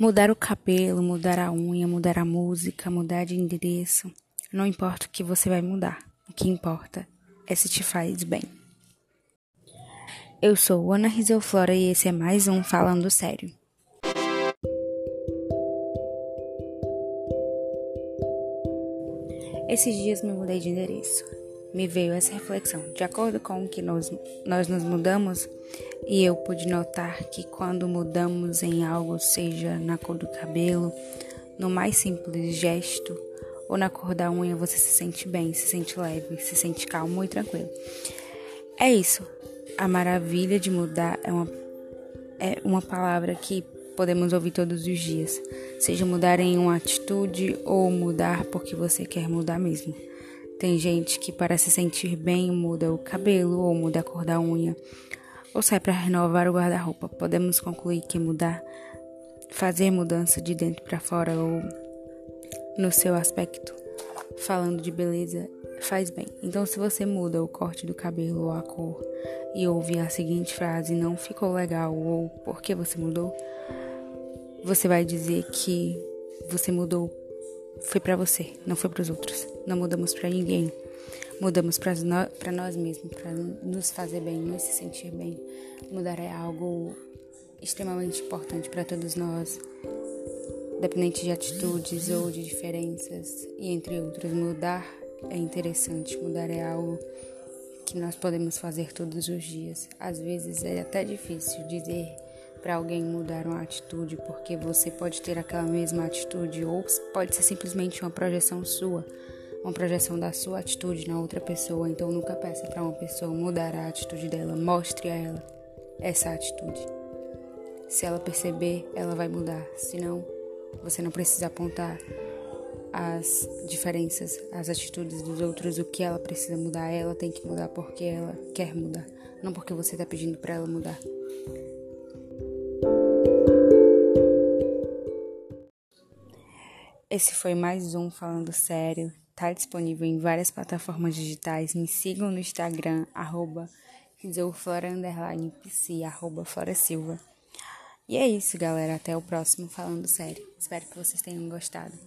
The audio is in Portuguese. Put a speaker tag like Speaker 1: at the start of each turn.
Speaker 1: Mudar o cabelo, mudar a unha, mudar a música, mudar de endereço. Não importa o que você vai mudar. O que importa é se te faz bem. Eu sou Ana Rizelflora e esse é mais um Falando Sério. Esses dias me mudei de endereço. Me veio essa reflexão. De acordo com o que nós, nós nos mudamos, e eu pude notar que quando mudamos em algo, seja na cor do cabelo, no mais simples gesto ou na cor da unha, você se sente bem, se sente leve, se sente calmo e tranquilo. É isso. A maravilha de mudar é uma, é uma palavra que podemos ouvir todos os dias, seja mudar em uma atitude ou mudar porque você quer mudar mesmo. Tem gente que para se sentir bem muda o cabelo ou muda a cor da unha ou sai para renovar o guarda-roupa. Podemos concluir que mudar, fazer mudança de dentro para fora ou no seu aspecto, falando de beleza, faz bem. Então, se você muda o corte do cabelo ou a cor e ouve a seguinte frase, não ficou legal ou por que você mudou, você vai dizer que você mudou foi para você, não foi para os outros. Não mudamos para ninguém. Mudamos para nós mesmos, para nos fazer bem, nos se sentir bem. Mudar é algo extremamente importante para todos nós, dependente de atitudes ou de diferenças, e entre outros. Mudar é interessante, mudar é algo que nós podemos fazer todos os dias. Às vezes é até difícil dizer para alguém mudar uma atitude, porque você pode ter aquela mesma atitude ou pode ser simplesmente uma projeção sua uma projeção da sua atitude na outra pessoa. Então nunca peça para uma pessoa mudar a atitude dela, mostre a ela essa atitude. Se ela perceber, ela vai mudar. Senão, você não precisa apontar as diferenças, as atitudes dos outros, o que ela precisa mudar. Ela tem que mudar porque ela quer mudar, não porque você está pedindo para ela mudar. Esse foi mais um Falando Sério. Está disponível em várias plataformas digitais. Me sigam no Instagram, arroba pc, arroba Flora Silva. E é isso, galera. Até o próximo Falando Sério. Espero que vocês tenham gostado.